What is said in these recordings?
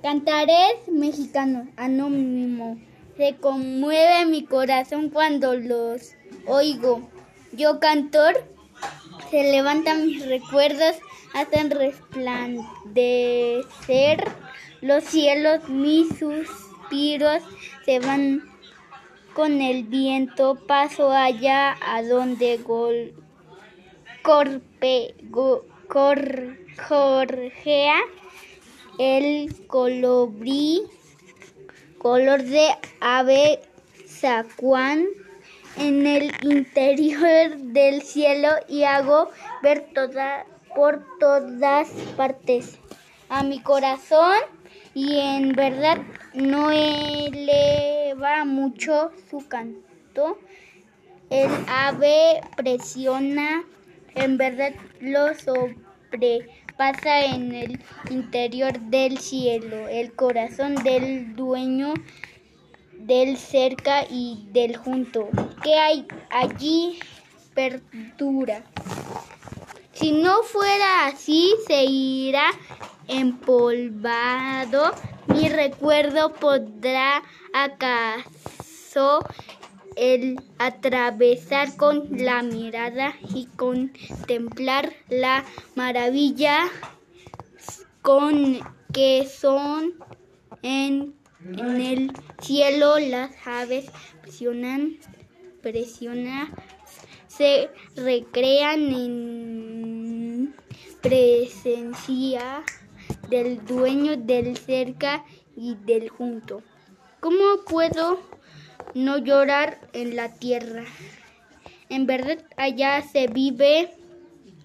Cantaré, mexicano, anónimo. Se conmueve mi corazón cuando los oigo. Yo cantor, se levantan mis recuerdos, hacen resplandecer los cielos, mis suspiros se van con el viento, paso allá a donde gol, corpe, go, cor, corjea el colibrí color de ave sacuán en el interior del cielo y hago ver por todas partes a mi corazón y en verdad no eleva mucho su canto. El ave presiona, en verdad sobrepasa en el interior del cielo, el corazón del dueño del cerca y del junto, que hay allí perdura. Si no fuera así, se irá empolvado. Mi recuerdo podrá acaso el atravesar con la mirada y contemplar la maravilla con que son en en el cielo las aves presionan, presionan, se recrean en presencia del dueño del cerca y del junto. ¿Cómo puedo no llorar en la tierra? En verdad allá se vive,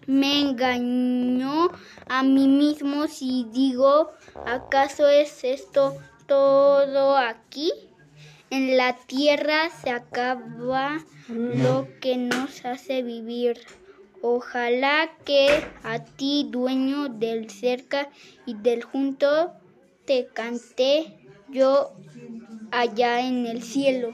me engañó a mí mismo si digo, ¿acaso es esto todo aquí. En la tierra se acaba lo que nos hace vivir. Ojalá que a ti, dueño del cerca y del junto, te cante yo allá en el cielo.